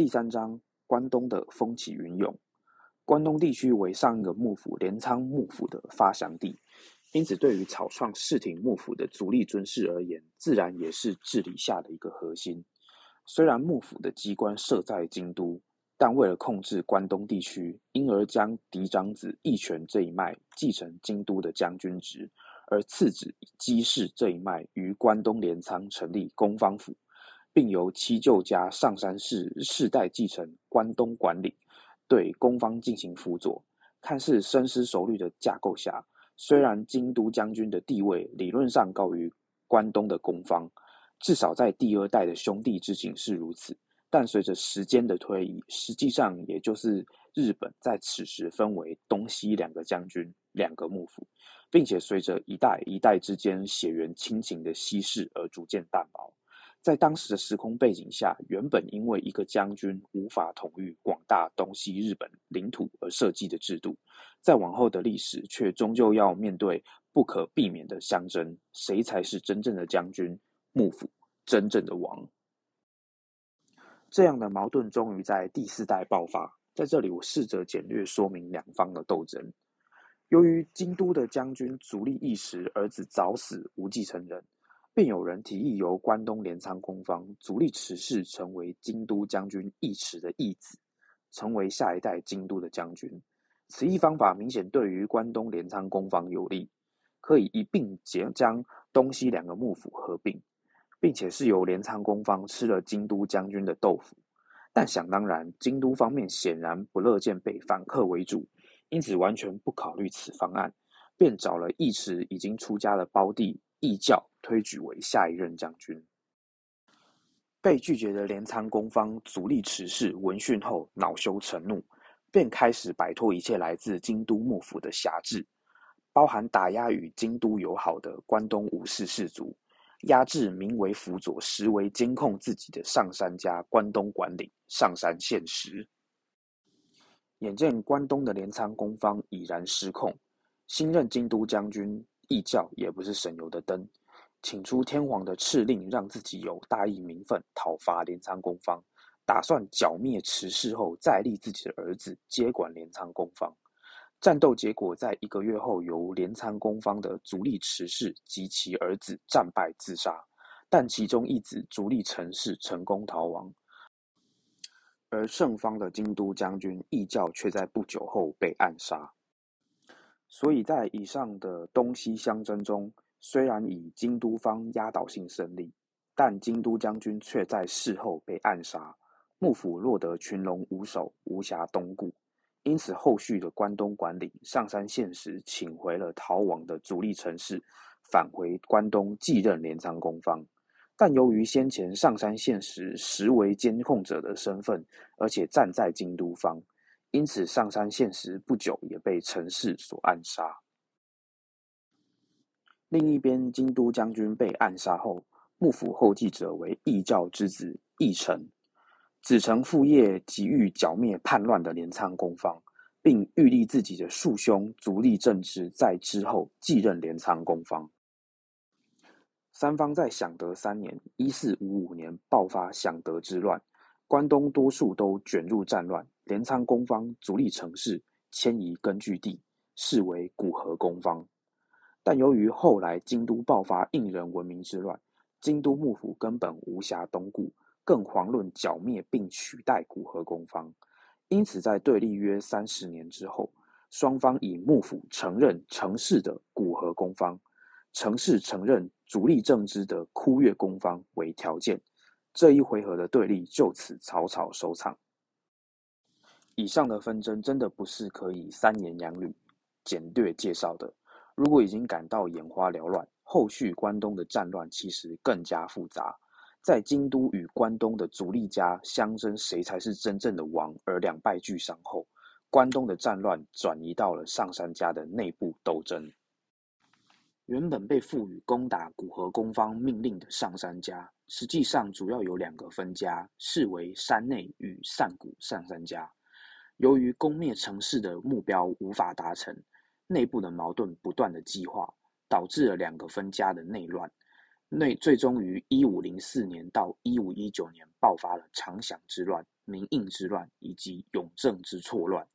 第三章，关东的风起云涌。关东地区为上一个幕府镰仓幕府的发祥地，因此对于草创室町幕府的足利尊氏而言，自然也是治理下的一个核心。虽然幕府的机关设在京都，但为了控制关东地区，因而将嫡长子义权这一脉继承京都的将军职，而次子姬氏这一脉于关东镰仓成立公方府。并由七舅家上山氏世代继承关东管理，对公方进行辅佐。看似深思熟虑的架构下，虽然京都将军的地位理论上高于关东的公方，至少在第二代的兄弟之情是如此。但随着时间的推移，实际上也就是日本在此时分为东西两个将军、两个幕府，并且随着一代一代之间血缘亲情的稀释而逐渐淡薄。在当时的时空背景下，原本因为一个将军无法统御广大东西日本领土而设计的制度，在往后的历史却终究要面对不可避免的相争：谁才是真正的将军？幕府真正的王？这样的矛盾终于在第四代爆发。在这里，我试着简略说明两方的斗争。由于京都的将军足利义时儿子早死，无继承人。便有人提议由关东镰仓公方足利持氏成为京都将军义持的义子，成为下一代京都的将军。此一方法明显对于关东镰仓公方有利，可以一并结将东西两个幕府合并，并且是由镰仓公方吃了京都将军的豆腐。但想当然，京都方面显然不乐见被反客为主，因此完全不考虑此方案，便找了义持已经出家的胞弟义教。推举为下一任将军，被拒绝的镰仓公方足利持氏闻讯后恼羞成怒，便开始摆脱一切来自京都幕府的辖制，包含打压与京都友好的关东武士氏族，压制名为辅佐实为监控自己的上山家关东管理上山现实。眼见关东的镰仓公方已然失控，新任京都将军义教也不是省油的灯。请出天皇的敕令，让自己有大义名分，讨伐镰仓公方，打算剿灭池氏后，再立自己的儿子接管镰仓公方。战斗结果在一个月后，由镰仓公方的足利持氏及其儿子战败自杀，但其中一子足利成氏成功逃亡，而胜方的京都将军义教却在不久后被暗杀。所以在以上的东西相争中。虽然以京都方压倒性胜利，但京都将军却在事后被暗杀，幕府落得群龙无首，无暇东顾。因此，后续的关东管理上山县时，请回了逃亡的主力城市，返回关东继任镰仓公方。但由于先前上山县时实为监控者的身份，而且站在京都方，因此上山县时不久也被城市所暗杀。另一边，京都将军被暗杀后，幕府后继者为义教之子义成。子承父业，急欲剿灭叛乱的镰仓公方，并欲立自己的庶兄足利政直在之后继任镰仓公方。三方在享德三年（一四五五年）爆发享德之乱，关东多数都卷入战乱。镰仓公方足利城氏迁移根据地，视为古河公方。但由于后来京都爆发应人文明之乱，京都幕府根本无暇东顾，更遑论剿灭并取代古河公方。因此，在对立约三十年之后，双方以幕府承认城市的古河公方，城市承认足利政治的枯月公方为条件，这一回合的对立就此草草收场。以上的纷争真的不是可以三言两语简略介绍的。如果已经感到眼花缭乱，后续关东的战乱其实更加复杂。在京都与关东的足利家相争谁才是真正的王，而两败俱伤后，关东的战乱转移到了上杉家的内部斗争。原本被赋予攻打古河公方命令的上杉家，实际上主要有两个分家，视为山内与上谷上杉家。由于攻灭城市的目标无法达成。内部的矛盾不断的激化，导致了两个分家的内乱。内最终于一五零四年到一五一九年爆发了长享之乱、明应之乱以及永正之错乱。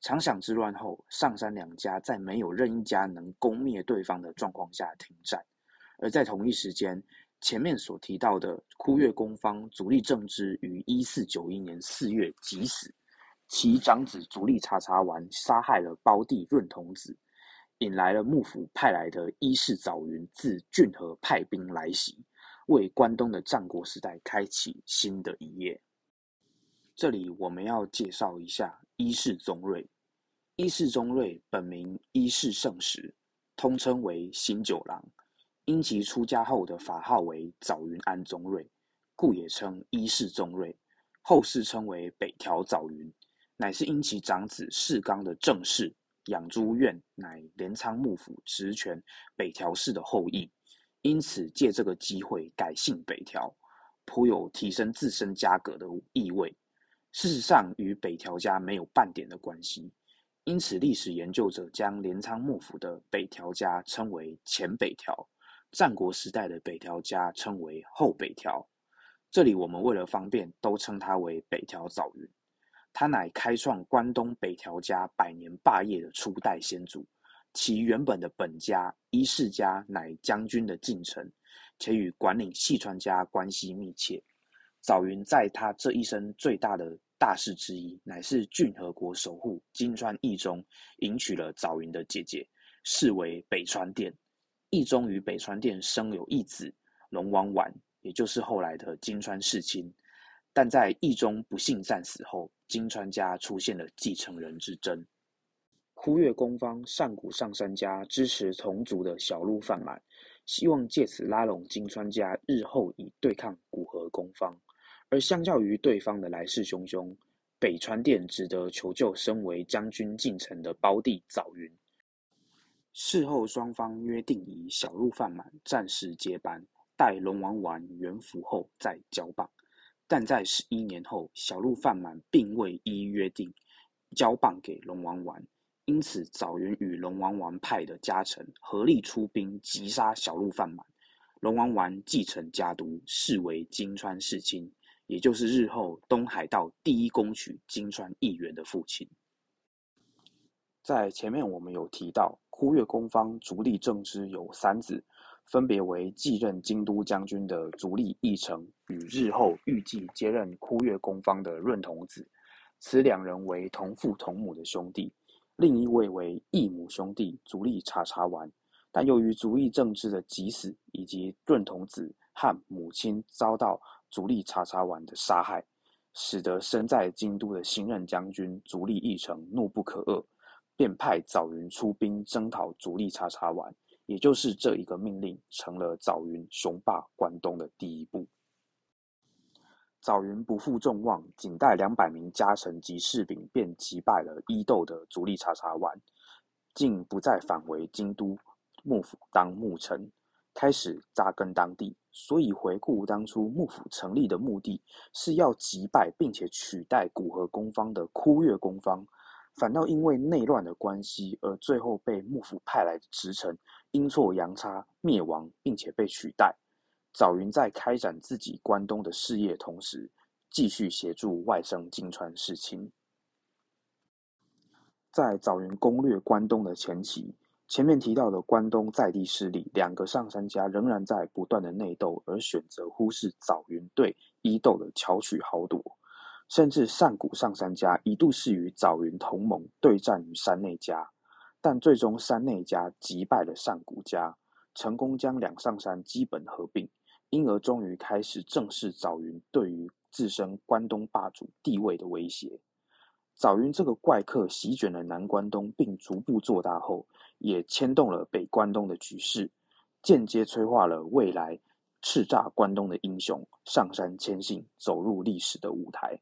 长享之乱后，上山两家在没有任一家能攻灭对方的状况下停战，而在同一时间，前面所提到的枯月宫方主力政之于一四九一年四月即死，其长子足利茶茶丸杀害了胞弟润童子。引来了幕府派来的伊势早云自骏河派兵来袭，为关东的战国时代开启新的一页。这里我们要介绍一下伊势宗瑞。伊势宗瑞本名伊势圣实，通称为新九郎。因其出家后的法号为早云安宗瑞，故也称伊势宗瑞。后世称为北条早云，乃是因其长子世刚的正室。养猪院乃镰仓幕府职权北条氏的后裔，因此借这个机会改姓北条，颇有提升自身家格的意味。事实上，与北条家没有半点的关系。因此，历史研究者将镰仓幕府的北条家称为前北条，战国时代的北条家称为后北条。这里我们为了方便，都称他为北条早云。他乃开创关东北条家百年霸业的初代先祖，其原本的本家伊势家乃将军的近臣，且与管理细川家关系密切。早云在他这一生最大的大事之一，乃是骏河国守护金川义忠迎娶了早云的姐姐，视为北川殿。义忠与北川殿生有一子龙王丸，也就是后来的金川世亲。但在义中不幸战死后，金川家出现了继承人之争。枯月宫方上古上杉家支持同族的小路贩满，希望借此拉拢金川家日后以对抗古河宫方。而相较于对方的来势汹汹，北川殿只得求救身为将军进城的胞弟早云。事后双方约定以小路贩满暂时接班，待龙王丸元服后再交棒。但在十一年后，小鹿饭满并未依约定交棒给龙王丸，因此早云与龙王丸派的家臣合力出兵击杀小鹿饭满。龙王丸继承家督，视为金川世亲，也就是日后东海道第一攻取金川议员的父亲。在前面我们有提到，枯月宫方足利政之有三子。分别为继任京都将军的足利义成与日后预计接任枯月宫方的润童子，此两人为同父同母的兄弟；另一位为异母兄弟足利茶茶丸，但由于足利政治的急死以及润童子和母亲遭到足利茶茶丸的杀害，使得身在京都的新任将军足利义成怒不可遏，便派早云出兵征讨足利茶茶丸。也就是这一个命令，成了早云雄霸关东的第一步。早云不负众望，仅带两百名家臣及士兵，便击败了伊豆的足利茶茶丸，竟不再返回京都幕府当幕臣，开始扎根当地。所以回顾当初幕府成立的目的，是要击败并且取代古河宫方的枯月宫方。反倒因为内乱的关系，而最后被幕府派来的职臣阴错阳差灭亡，并且被取代。早云在开展自己关东的事业同时，继续协助外甥金川世亲。在早云攻略关东的前期，前面提到的关东在地势力两个上杉家仍然在不断的内斗，而选择忽视早云对伊豆的巧取豪夺。甚至上古上三家一度是与早云同盟对战于山内家，但最终山内家击败了上古家，成功将两上山基本合并，因而终于开始正视早云对于自身关东霸主地位的威胁。早云这个怪客席卷了南关东，并逐步做大后，也牵动了北关东的局势，间接催化了未来叱咤关东的英雄上山谦信走入历史的舞台。